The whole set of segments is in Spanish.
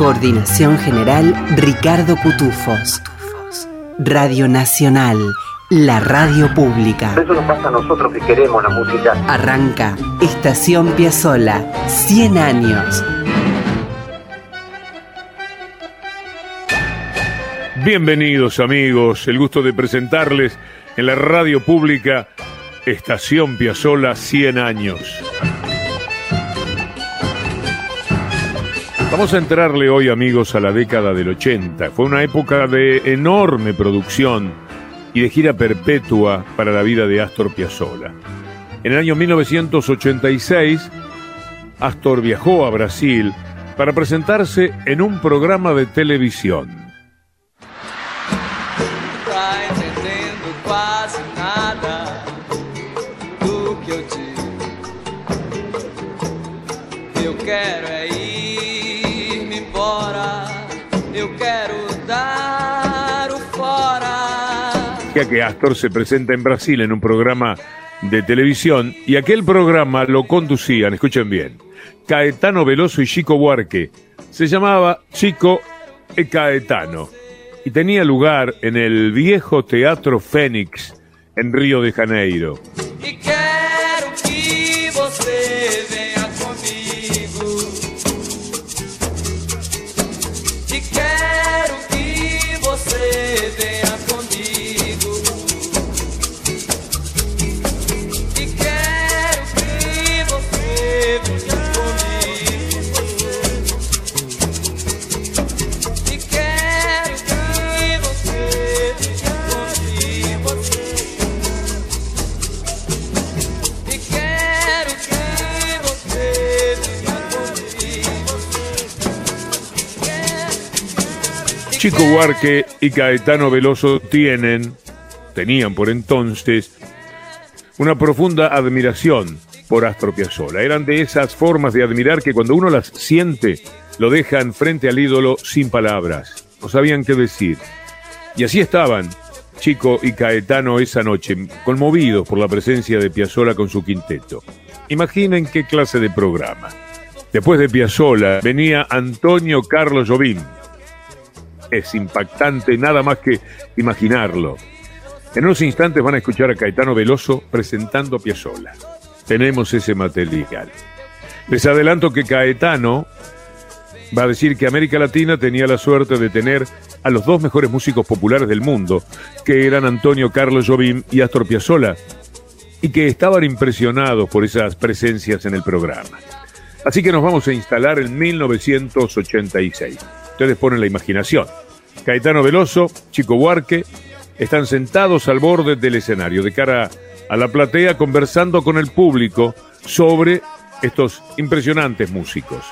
Coordinación General Ricardo Cutufos. Radio Nacional, la radio pública. Eso nos pasa a nosotros que queremos la música. Arranca Estación Piazzola, 100 años. Bienvenidos amigos, el gusto de presentarles en la radio pública Estación Piazzola 100 años. Vamos a entrarle hoy, amigos, a la década del 80. Fue una época de enorme producción y de gira perpetua para la vida de Astor Piazzolla. En el año 1986, Astor viajó a Brasil para presentarse en un programa de televisión. Que Astor se presenta en Brasil en un programa de televisión y aquel programa lo conducían, escuchen bien, Caetano Veloso y Chico Buarque. Se llamaba Chico e Caetano y tenía lugar en el viejo Teatro Fénix en Río de Janeiro. Chico Huarque y Caetano Veloso tienen, tenían por entonces, una profunda admiración por Astor Piazzolla. Eran de esas formas de admirar que cuando uno las siente, lo dejan frente al ídolo sin palabras. No sabían qué decir. Y así estaban, Chico y Caetano esa noche, conmovidos por la presencia de Piazzolla con su quinteto. Imaginen qué clase de programa. Después de Piazzolla venía Antonio Carlos Jobim, es impactante nada más que imaginarlo. En unos instantes van a escuchar a Caetano Veloso presentando Piazzolla. Tenemos ese material. Les adelanto que Caetano va a decir que América Latina tenía la suerte de tener a los dos mejores músicos populares del mundo, que eran Antonio Carlos Jobim y Astor Piazzolla, y que estaban impresionados por esas presencias en el programa. Así que nos vamos a instalar en 1986. Ustedes ponen la imaginación. Caetano Veloso, Chico Buarque, están sentados al borde del escenario, de cara a la platea, conversando con el público sobre estos impresionantes músicos.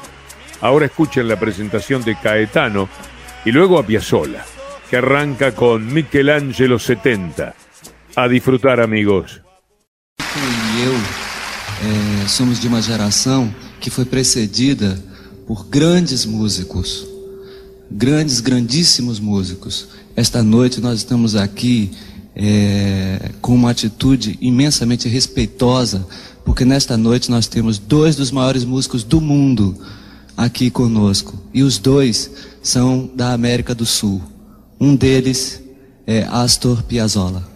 Ahora escuchen la presentación de Caetano y luego a Piazzolla, que arranca con Michelangelo 70. A disfrutar, amigos. somos de una generación que fue precedida por grandes músicos. Grandes, grandíssimos músicos. Esta noite nós estamos aqui é, com uma atitude imensamente respeitosa, porque nesta noite nós temos dois dos maiores músicos do mundo aqui conosco. E os dois são da América do Sul. Um deles é Astor Piazzolla.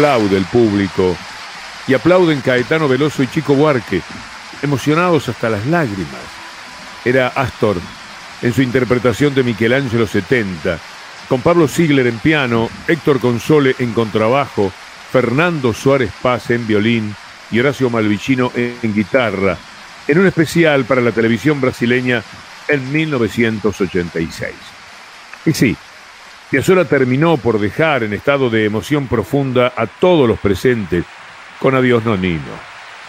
Aplaude el público y aplauden Caetano Veloso y Chico Buarque, emocionados hasta las lágrimas. Era Astor en su interpretación de Michelangelo 70, con Pablo Ziegler en piano, Héctor Console en contrabajo, Fernando Suárez Paz en violín y Horacio Malvicino en guitarra, en un especial para la televisión brasileña en 1986. Y sí, Piazzolla terminó por dejar en estado de emoción profunda a todos los presentes con Adiós Nonino.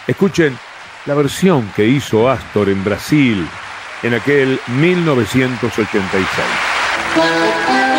Escuchen la versión que hizo Astor en Brasil en aquel 1986.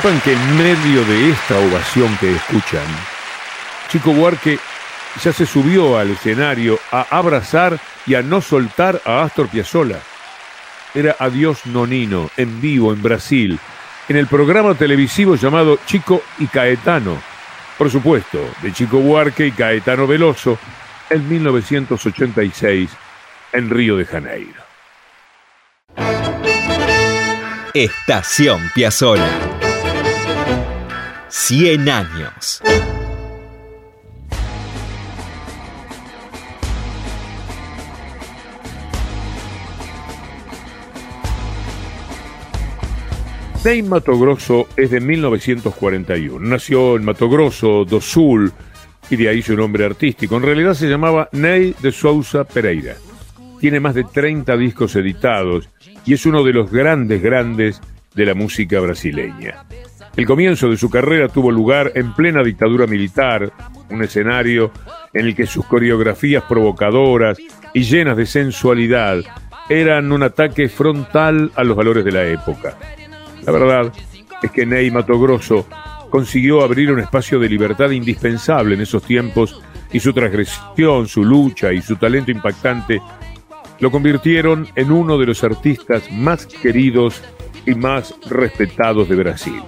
Sepan que en medio de esta ovación que escuchan, Chico Buarque ya se subió al escenario a abrazar y a no soltar a Astor Piazzolla. Era Adiós Nonino, en vivo en Brasil, en el programa televisivo llamado Chico y Caetano. Por supuesto, de Chico Buarque y Caetano Veloso, en 1986, en Río de Janeiro. Estación Piazzolla. 100 años. Ney Mato Grosso es de 1941. Nació en Mato Grosso do Sul y de ahí su nombre artístico. En realidad se llamaba Ney de Souza Pereira. Tiene más de 30 discos editados y es uno de los grandes, grandes de la música brasileña. El comienzo de su carrera tuvo lugar en plena dictadura militar, un escenario en el que sus coreografías provocadoras y llenas de sensualidad eran un ataque frontal a los valores de la época. La verdad es que Ney Grosso consiguió abrir un espacio de libertad indispensable en esos tiempos y su transgresión, su lucha y su talento impactante lo convirtieron en uno de los artistas más queridos y más respetados de Brasil.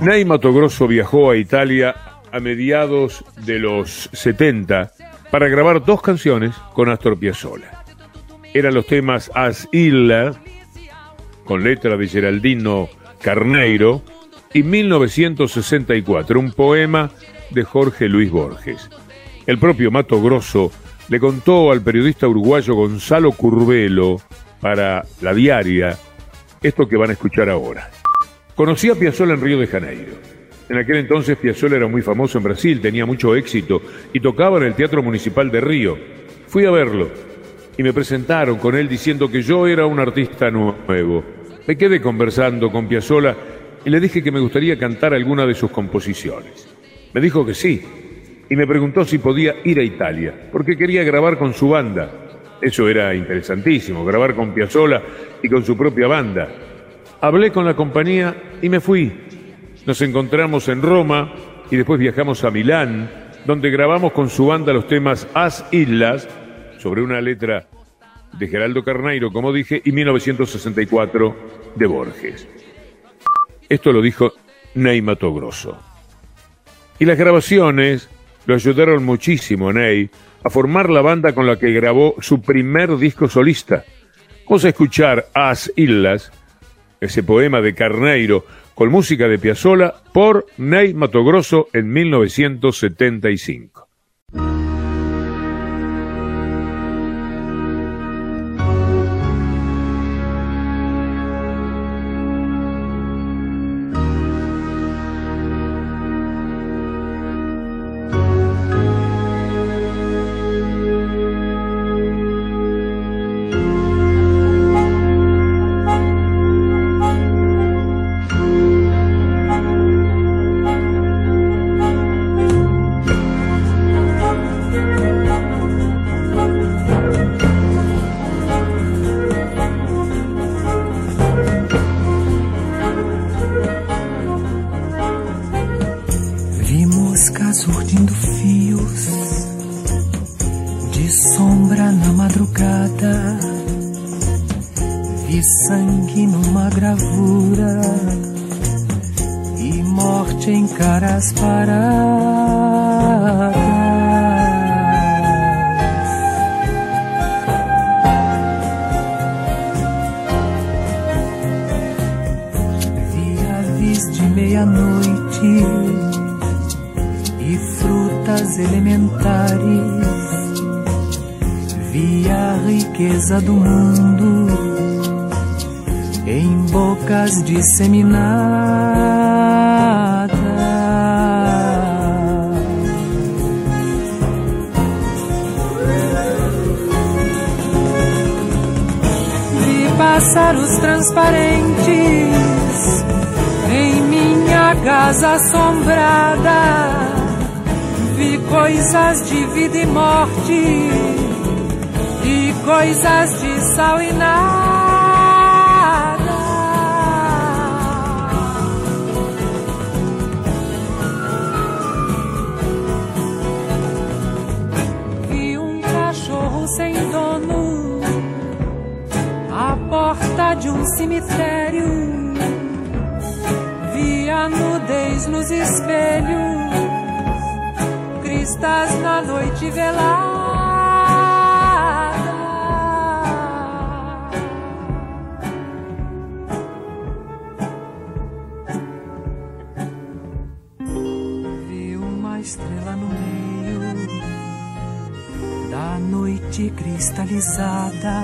Ney Grosso viajó a Italia a mediados de los 70 para grabar dos canciones con Astor Piazzolla. Eran los temas As Illa, con letra de Geraldino Carneiro, y 1964, un poema de Jorge Luis Borges. El propio Mato Grosso le contó al periodista uruguayo Gonzalo Curvelo para La Diaria esto que van a escuchar ahora. Conocí a Piazzolla en Río de Janeiro. En aquel entonces Piazzolla era muy famoso en Brasil, tenía mucho éxito y tocaba en el Teatro Municipal de Río. Fui a verlo y me presentaron con él diciendo que yo era un artista nuevo. Me quedé conversando con Piazzolla y le dije que me gustaría cantar alguna de sus composiciones. Me dijo que sí y me preguntó si podía ir a Italia, porque quería grabar con su banda. Eso era interesantísimo, grabar con Piazzolla y con su propia banda. Hablé con la compañía y me fui. Nos encontramos en Roma y después viajamos a Milán, donde grabamos con su banda los temas As Islas, sobre una letra de Geraldo Carneiro, como dije, y 1964 de Borges. Esto lo dijo Ney Mato Grosso. Y las grabaciones lo ayudaron muchísimo a Ney a formar la banda con la que grabó su primer disco solista. Vamos a escuchar As Islas ese poema de Carneiro con música de Piazzolla por Ney Grosso en 1975. bravura e morte em caras paradas. Viravis de meia-noite e frutas elementares. Vi a riqueza do mundo disseminada. Vi pássaros transparentes em minha casa assombrada. Vi coisas de vida e morte e coisas de sal e nada. Nos espelhos, cristas na noite velada. Vi uma estrela no meio da noite cristalizada.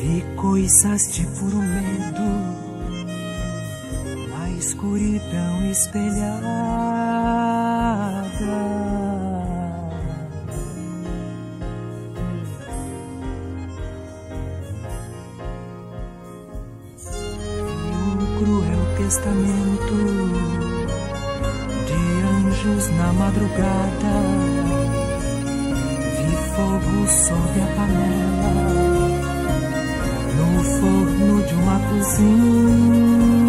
Vi coisas de puro medo escuridão espelhada. um cruel testamento de anjos na madrugada. Vi fogo sob a panela, no forno de uma cozinha.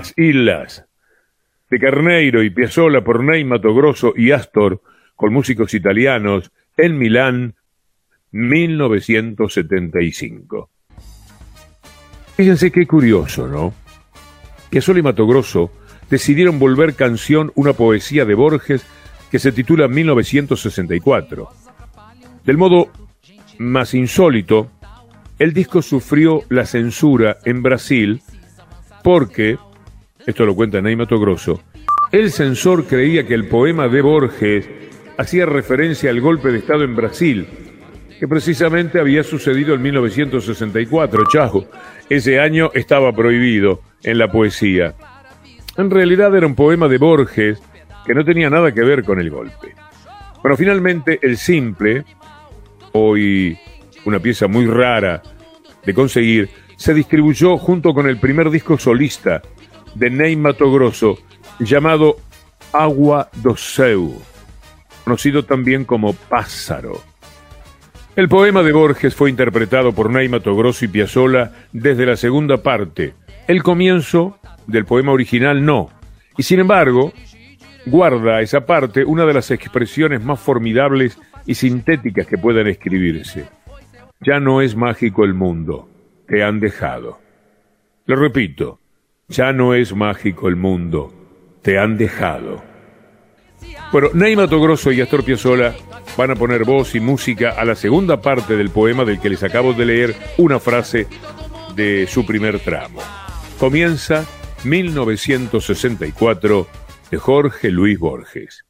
As Islas, de Carneiro y Piazzolla por Ney Grosso y Astor, con músicos italianos, en Milán, 1975. Fíjense qué curioso, ¿no? Piazzolla y Mato Grosso decidieron volver canción una poesía de Borges que se titula 1964. Del modo más insólito, el disco sufrió la censura en Brasil porque, esto lo cuenta Ney Mato Grosso, el censor creía que el poema de Borges hacía referencia al golpe de Estado en Brasil, que precisamente había sucedido en 1964, chao. Ese año estaba prohibido en la poesía. En realidad era un poema de Borges que no tenía nada que ver con el golpe. Pero finalmente el simple, hoy una pieza muy rara de conseguir, se distribuyó junto con el primer disco solista de Ney Mato Grosso, llamado Agua do Seu, conocido también como Pássaro. El poema de Borges fue interpretado por Ney Mato Grosso y Piazzolla desde la segunda parte. El comienzo del poema original no. Y sin embargo, guarda esa parte una de las expresiones más formidables y sintéticas que puedan escribirse. Ya no es mágico el mundo, te han dejado. Lo repito, ya no es mágico el mundo, te han dejado. Bueno, Ney Mato Grosso y Astor Piazzolla van a poner voz y música a la segunda parte del poema del que les acabo de leer una frase de su primer tramo. Comienza 1964 de Jorge Luis Borges.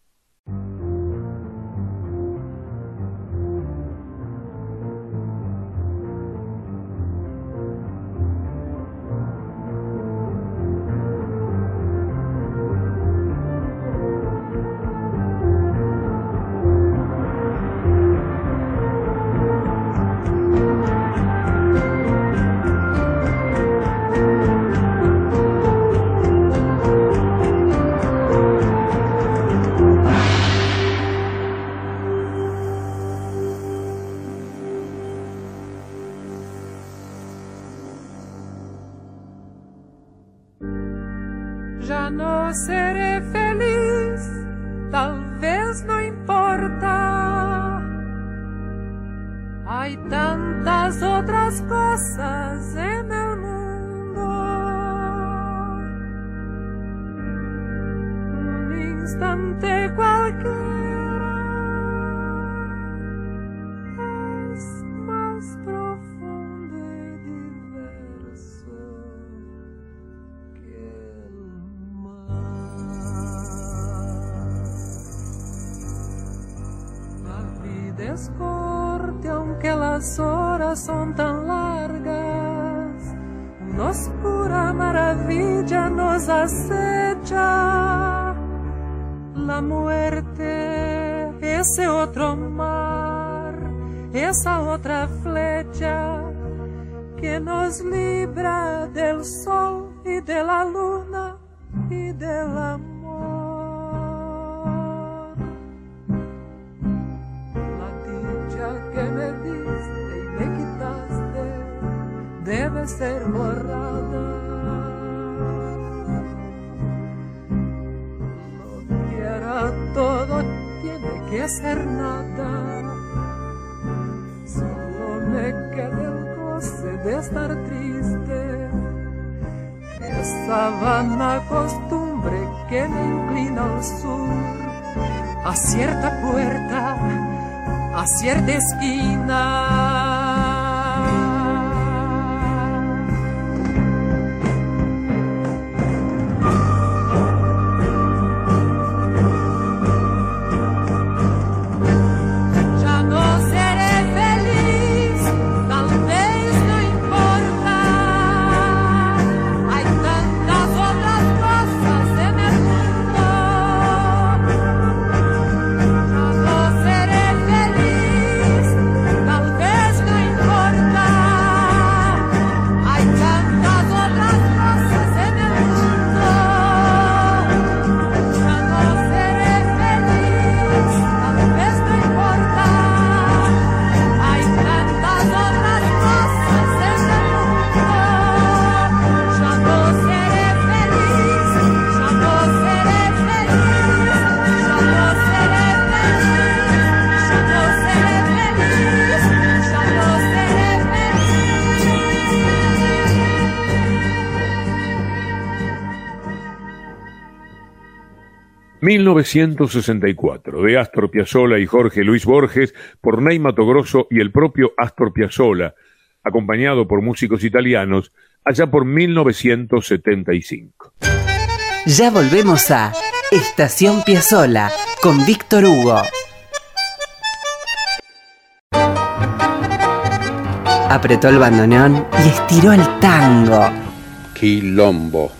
Instante cualquiera es más profundo y diverso que el mar. La vida es corta, aunque las horas son tan largas. Una oscura maravilla nos acecha. La muerte, ese otro mar, esa otra flecha que nos libra del sol y de la luna y del amor. La dicha que me diste y me quitaste debe ser borrada. Que ser nada. Solo me queda el goce de estar triste. Esa vana costumbre que me inclina al sur, a cierta puerta, a cierta esquina. ...1964... de Astor Piazzolla y Jorge Luis Borges... ...por Ney Grosso y el propio Astor Piazzolla... ...acompañado por músicos italianos... ...allá por 1975. Ya volvemos a Estación Piazzola con Víctor Hugo. Apretó el bandoneón y estiró el tango. Quilombo.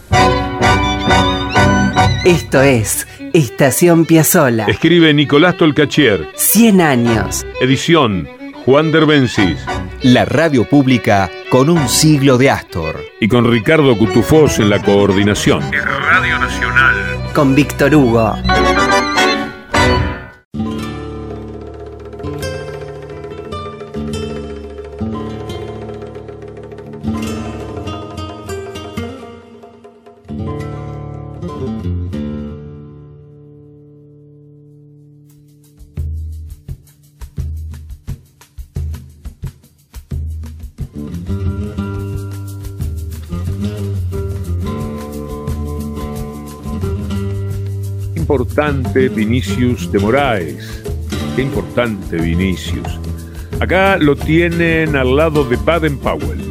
Esto es Estación Piazzola. Escribe Nicolás Tolcachier. 100 años. Edición Juan Derbencis. La radio pública con un siglo de Astor. Y con Ricardo Cutufós en la coordinación. Radio Nacional. Con Víctor Hugo. Importante Vinicius de Moraes. Qué importante Vinicius. Acá lo tienen al lado de Baden Powell.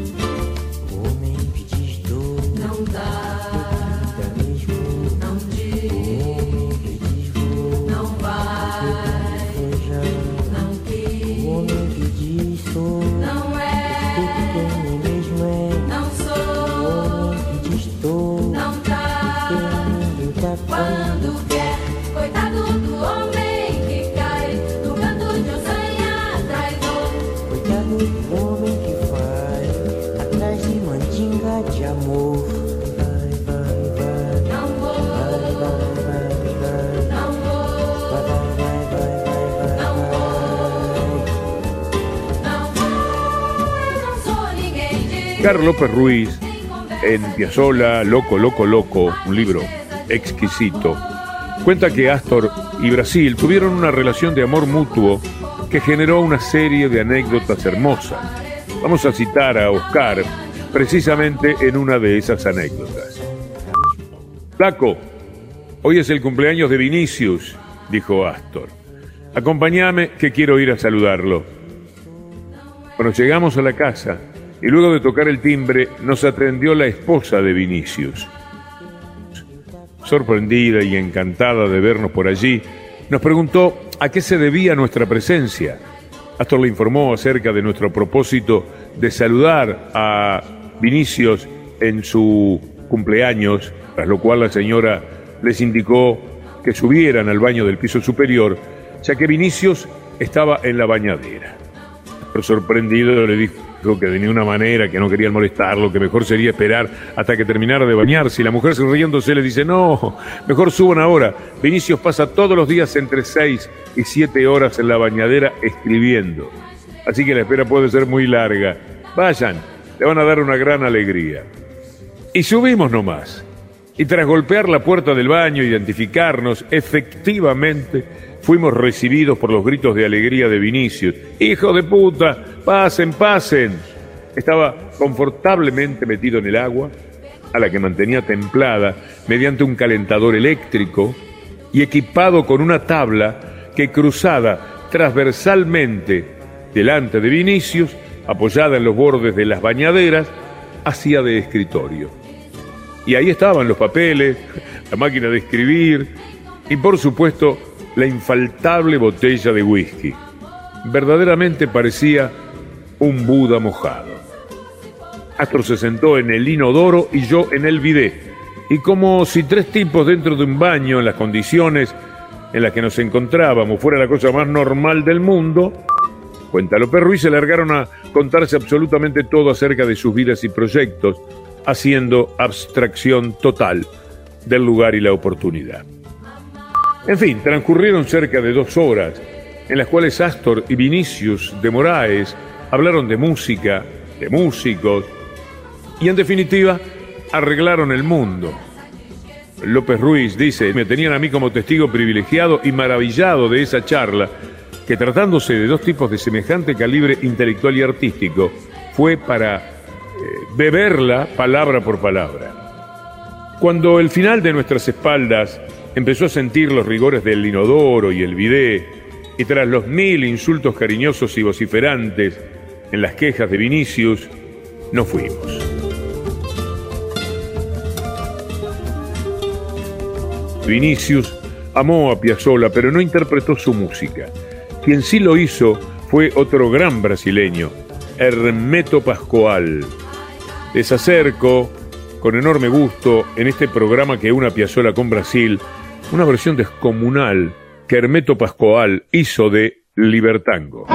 López Ruiz en Piazzola, Loco, Loco, Loco, un libro exquisito. Cuenta que Astor y Brasil tuvieron una relación de amor mutuo que generó una serie de anécdotas hermosas. Vamos a citar a Oscar precisamente en una de esas anécdotas. Flaco, hoy es el cumpleaños de Vinicius, dijo Astor. Acompáñame que quiero ir a saludarlo. Cuando llegamos a la casa y luego de tocar el timbre nos atendió la esposa de Vinicius. Sorprendida y encantada de vernos por allí, nos preguntó a qué se debía nuestra presencia. Astor le informó acerca de nuestro propósito de saludar a Vinicius en su cumpleaños, tras lo cual la señora les indicó que subieran al baño del piso superior, ya que Vinicius estaba en la bañadera. Pero sorprendido le dijo que de ninguna manera, que no querían molestarlo, que mejor sería esperar hasta que terminara de bañarse. Y la mujer sonriéndose le dice, no, mejor suban ahora. Vinicius pasa todos los días entre 6 y 7 horas en la bañadera escribiendo. Así que la espera puede ser muy larga. Vayan, le van a dar una gran alegría. Y subimos nomás. Y tras golpear la puerta del baño, identificarnos, efectivamente fuimos recibidos por los gritos de alegría de Vinicius. ¡Hijo de puta! ¡Pasen, pasen! Estaba confortablemente metido en el agua, a la que mantenía templada mediante un calentador eléctrico y equipado con una tabla que cruzada transversalmente delante de Vinicius, apoyada en los bordes de las bañaderas, hacía de escritorio. Y ahí estaban los papeles, la máquina de escribir y por supuesto la infaltable botella de whisky. Verdaderamente parecía un Buda mojado. Astor se sentó en el inodoro y yo en el bidé. Y como si tres tipos dentro de un baño, en las condiciones en las que nos encontrábamos, fuera la cosa más normal del mundo, cuenta López Ruiz, se largaron a contarse absolutamente todo acerca de sus vidas y proyectos, haciendo abstracción total del lugar y la oportunidad. En fin, transcurrieron cerca de dos horas, en las cuales Astor y Vinicius de Moraes hablaron de música, de músicos, y en definitiva arreglaron el mundo. López Ruiz dice, me tenían a mí como testigo privilegiado y maravillado de esa charla, que tratándose de dos tipos de semejante calibre intelectual y artístico, fue para eh, beberla palabra por palabra. Cuando el final de nuestras espaldas empezó a sentir los rigores del inodoro y el bidé, y tras los mil insultos cariñosos y vociferantes en las quejas de Vinicius, nos fuimos. Vinicius amó a Piazzolla, pero no interpretó su música. Quien sí lo hizo fue otro gran brasileño, Hermeto Pascoal. Les acerco con enorme gusto en este programa que una Piazzolla con Brasil, una versión descomunal que Hermeto Pascoal hizo de Libertango.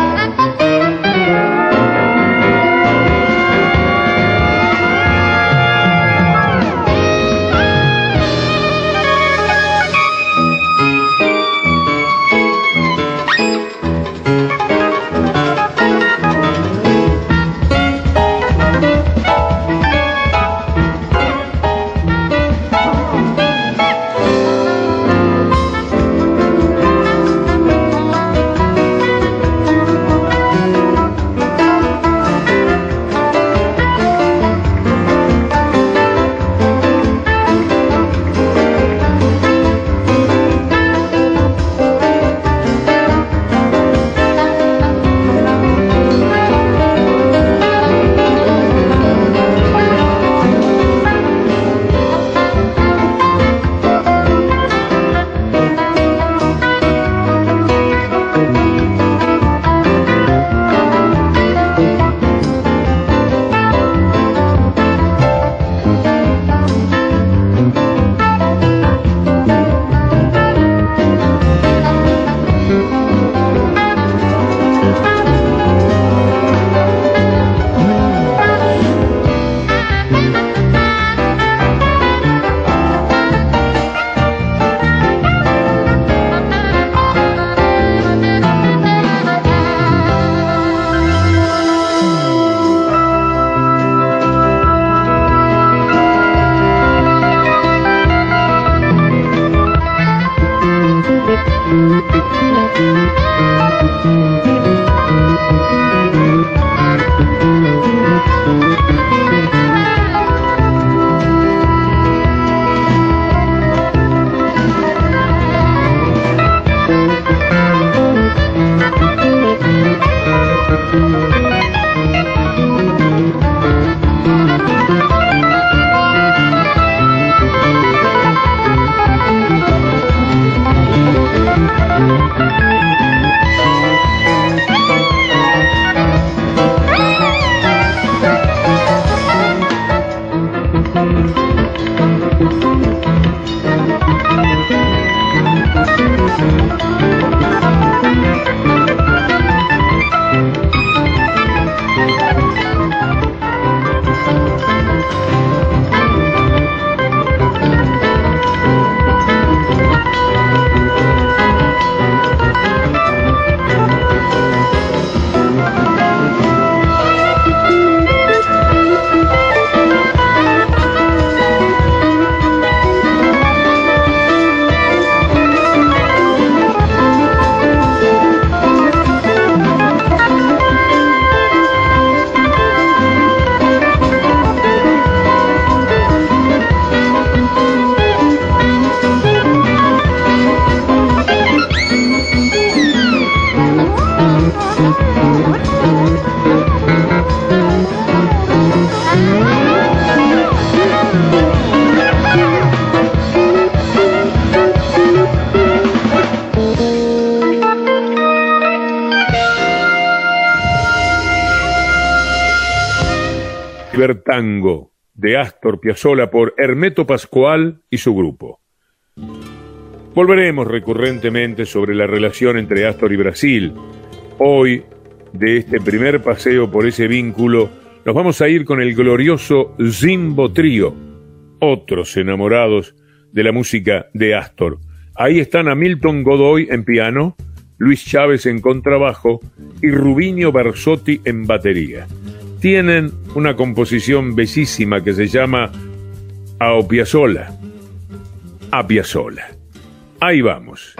Libertango de Astor Piazzolla por Hermeto Pascual y su grupo. Volveremos recurrentemente sobre la relación entre Astor y Brasil. Hoy, de este primer paseo por ese vínculo, nos vamos a ir con el glorioso Zimbo Trío, otros enamorados de la música de Astor. Ahí están Hamilton Godoy en piano, Luis Chávez en contrabajo y Rubinho Barsotti en batería. Tienen una composición bellísima que se llama A Piazzolla. Ahí vamos.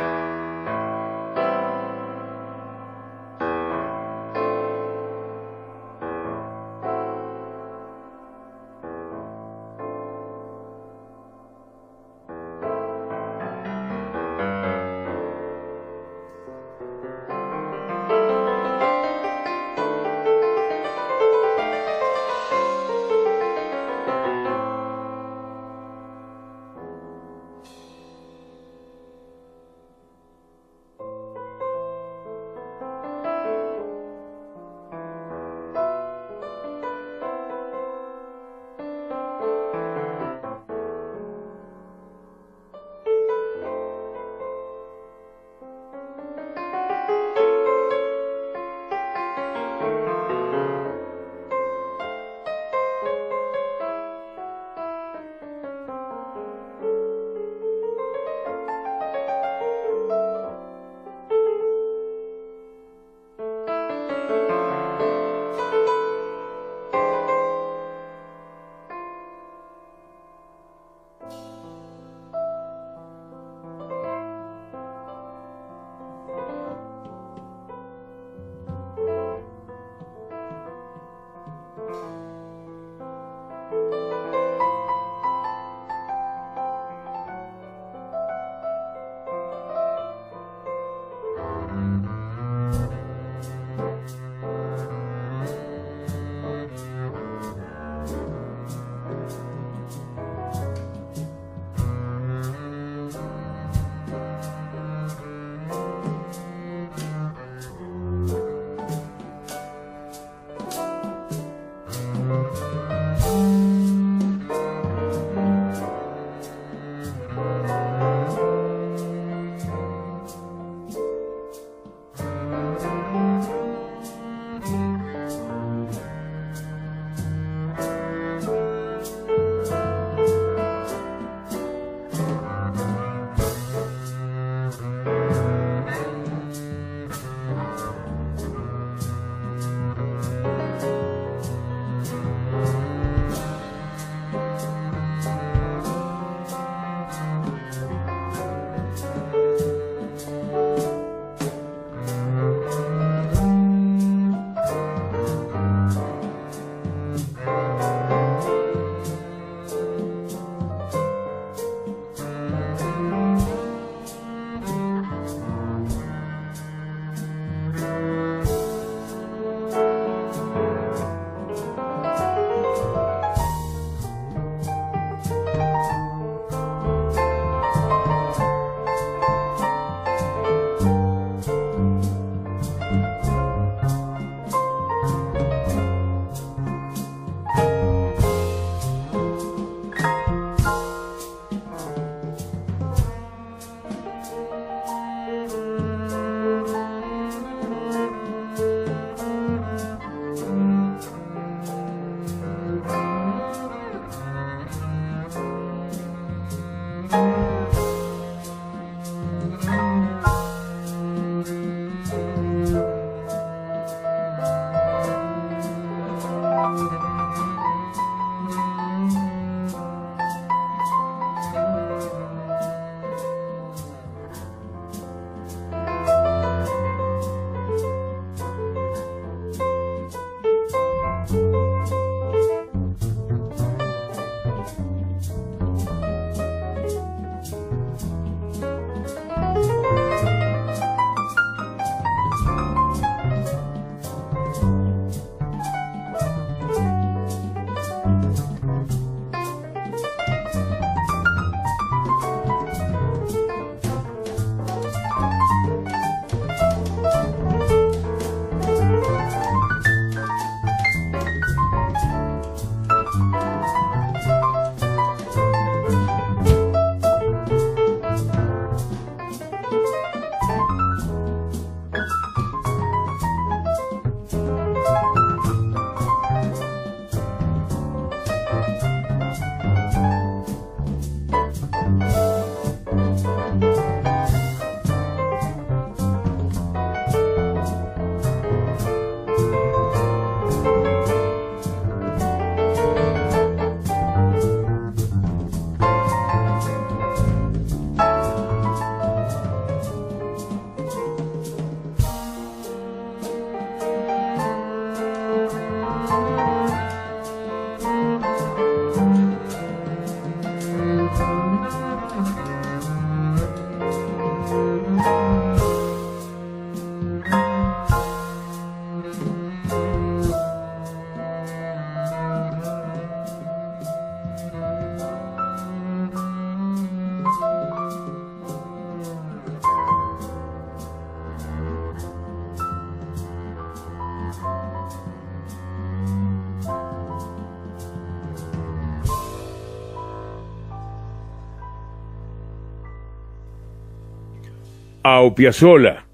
A Opiazola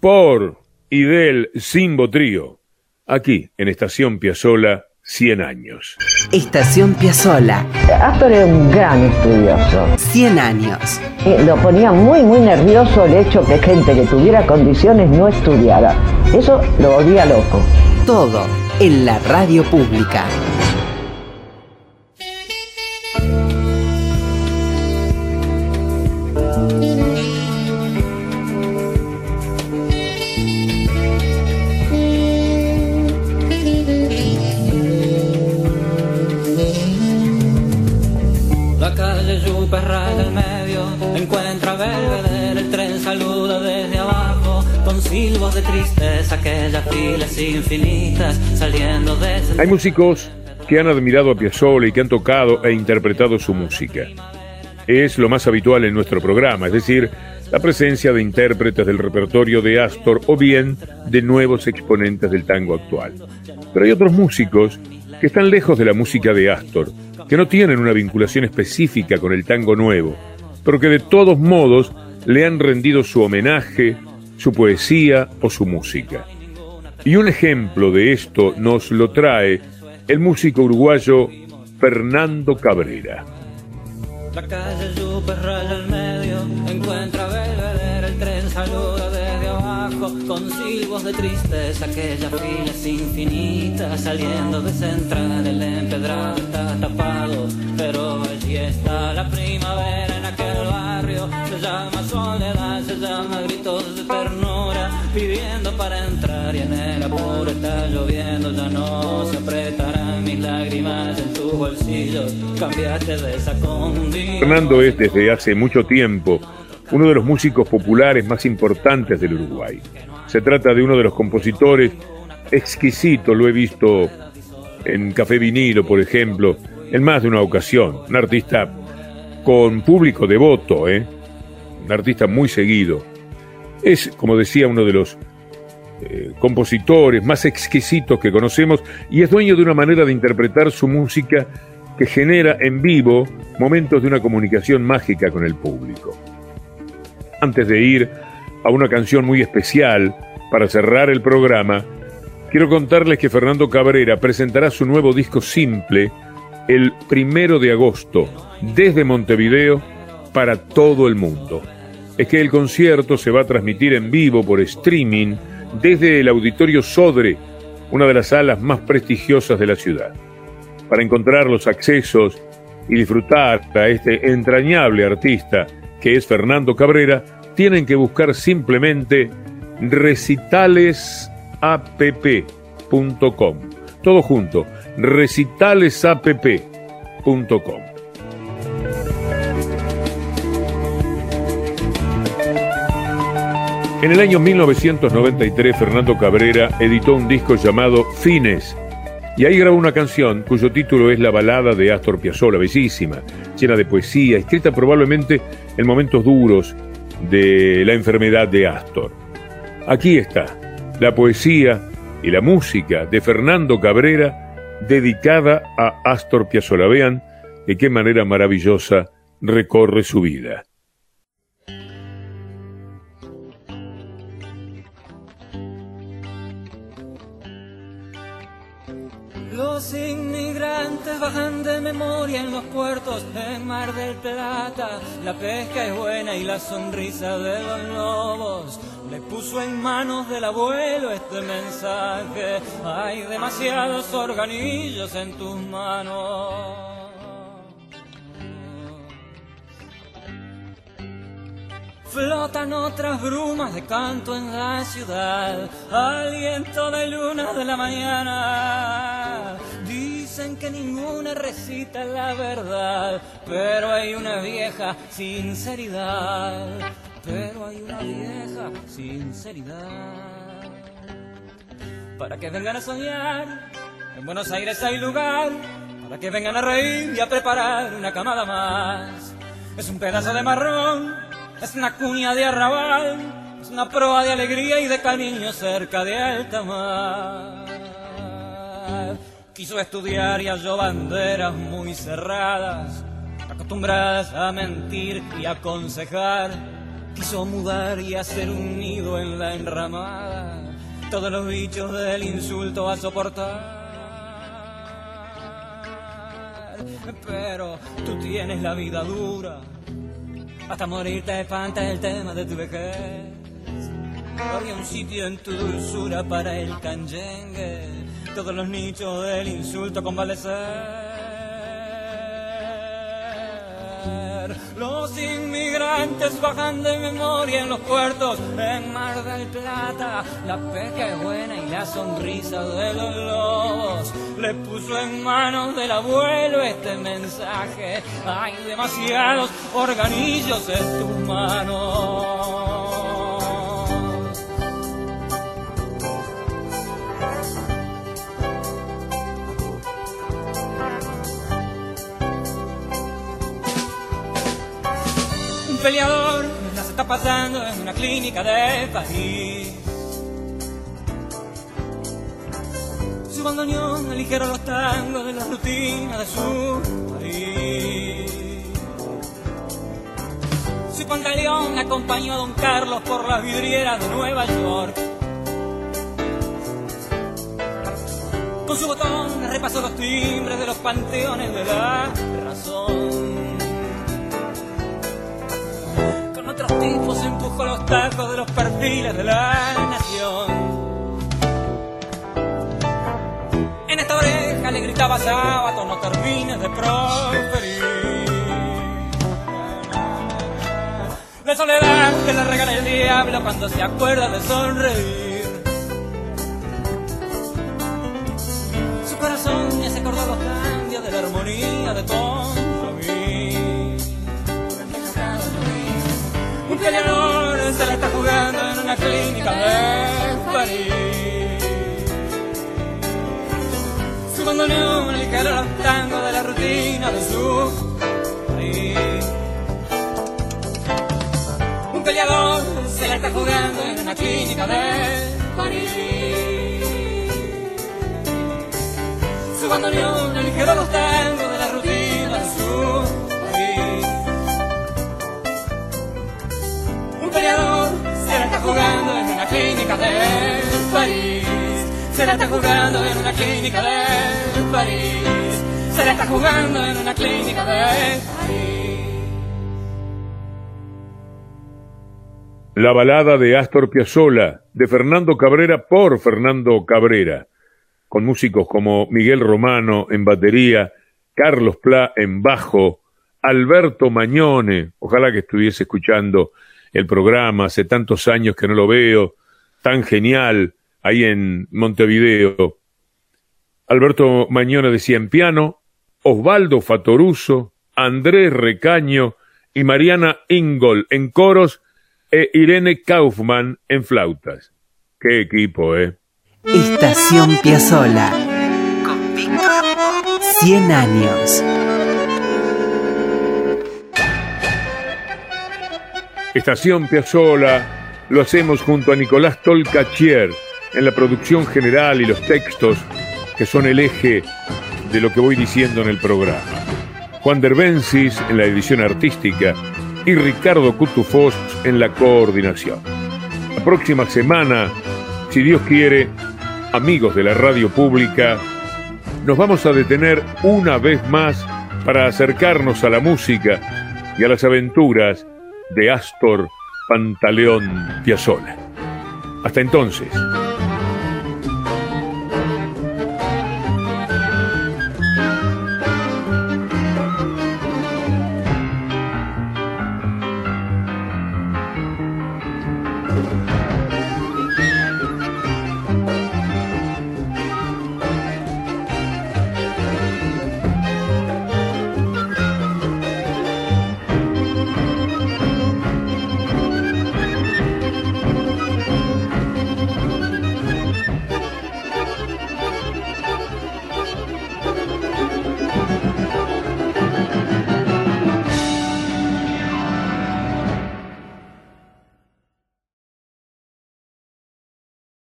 por y del Simbo Trío, aquí en Estación Piazzola 100 años. Estación Piazzola, Astor era un gran estudioso. 100 años. Y Lo ponía muy, muy nervioso el hecho que gente que tuviera condiciones no estudiara. Eso lo volvía loco. Todo en la radio pública. Ese Hay músicos que han admirado a Piazzolla y que han tocado e interpretado su música. Es lo más habitual en nuestro programa, es decir, la presencia de intérpretes del repertorio de Astor o bien de nuevos exponentes del tango actual. Pero hay otros músicos que están lejos de la música de Astor, que no tienen una vinculación específica con el tango nuevo, pero que de todos modos le han rendido su homenaje, su poesía o su música. Y un ejemplo de esto nos lo trae el músico uruguayo Fernando Cabrera. Silbos de tristeza, aquellas filas infinitas saliendo de central, el empedrado está tapado, pero allí está la primavera en aquel barrio, se llama soledad, se llama gritos de ternura, pidiendo para entrar y en el apuro está lloviendo, ya no se apretarán mis lágrimas en tus bolsillos, cambiaste de condición. Fernando es desde hace mucho tiempo uno de los músicos populares más importantes del Uruguay. Se trata de uno de los compositores exquisitos, lo he visto en Café Vinilo, por ejemplo, en más de una ocasión. Un artista con público devoto, ¿eh? un artista muy seguido. Es, como decía, uno de los eh, compositores más exquisitos que conocemos y es dueño de una manera de interpretar su música que genera en vivo momentos de una comunicación mágica con el público. Antes de ir a una canción muy especial para cerrar el programa, quiero contarles que Fernando Cabrera presentará su nuevo disco simple el primero de agosto desde Montevideo para todo el mundo. Es que el concierto se va a transmitir en vivo por streaming desde el Auditorio Sodre, una de las salas más prestigiosas de la ciudad. Para encontrar los accesos y disfrutar a este entrañable artista que es Fernando Cabrera, tienen que buscar simplemente recitalesapp.com. Todo junto, recitalesapp.com. En el año 1993, Fernando Cabrera editó un disco llamado Fines, y ahí grabó una canción cuyo título es La balada de Astor Piazzolla, bellísima, llena de poesía, escrita probablemente en momentos duros de la enfermedad de Astor. Aquí está, la poesía y la música de Fernando Cabrera dedicada a Astor Piazzolla. Vean de qué manera maravillosa recorre su vida. Bajan de memoria en los puertos en Mar del Plata. La pesca es buena y la sonrisa de los lobos le puso en manos del abuelo este mensaje. Hay demasiados organillos en tus manos. Flotan otras brumas de canto en la ciudad, aliento de luna de la mañana. Dicen que ninguna recita la verdad, pero hay una vieja sinceridad. Pero hay una vieja sinceridad. Para que vengan a soñar, en Buenos Aires hay lugar. Para que vengan a reír y a preparar una camada más. Es un pedazo de marrón es una cuña de arrabal, es una proa de alegría y de cariño cerca de alta mar. Quiso estudiar y halló banderas muy cerradas, acostumbradas a mentir y aconsejar. quiso mudar y hacer un nido en la enramada, todos los bichos del insulto a soportar. Pero tú tienes la vida dura, hasta morir te espanta el tema de tu vejez. Había un sitio en tu dulzura para el canyengue, todos los nichos del insulto convalecer. Los inmigrantes bajan de memoria en los puertos, en Mar del Plata. La pesca es buena y la sonrisa de los lobos le puso en manos del abuelo este mensaje. Hay demasiados organillos en tus manos. Peleador las está pasando en una clínica de París. Su bandoneón aligera los tangos de la rutina de su país. Su pantaleón acompañó a Don Carlos por las vidrieras de Nueva York. Con su botón repasó los timbres de los panteones de la razón. Otros tipos empujó los tacos de los perfiles de la nación. En esta oreja le gritaba sábado, no termines de proferir. La soledad que le regala el diablo cuando se acuerda de sonreír. Su corazón ya se acordó los cambios de la armonía de Tom Un peleador se la está jugando en una clínica de París. Su bandoneón le caló los tangos de la rutina de su país. Un peleador se la está jugando en una clínica de París. Su bandoneón caló los tangos la está jugando en una clínica está jugando en una clínica está jugando en una clínica París. La balada de Astor Piazzolla, de Fernando Cabrera por Fernando Cabrera, con músicos como Miguel Romano en batería, Carlos Pla en bajo, Alberto Mañone, ojalá que estuviese escuchando el programa, hace tantos años que no lo veo, tan genial, ahí en Montevideo. Alberto Mañone decía en piano, Osvaldo Fatoruso, Andrés Recaño y Mariana Ingol en coros e Irene Kaufman en flautas. Qué equipo, ¿eh? Estación Piazzola. Con Víctor Hugo. 100 años. Estación Piazzola lo hacemos junto a Nicolás Tolcachier en la producción general y los textos que son el eje de lo que voy diciendo en el programa. Juan Derbensis en la edición artística y Ricardo Cutufós en la coordinación. La próxima semana, si Dios quiere, amigos de la radio pública, nos vamos a detener una vez más para acercarnos a la música y a las aventuras de Astor Pantaleón Piazzolla. Hasta entonces.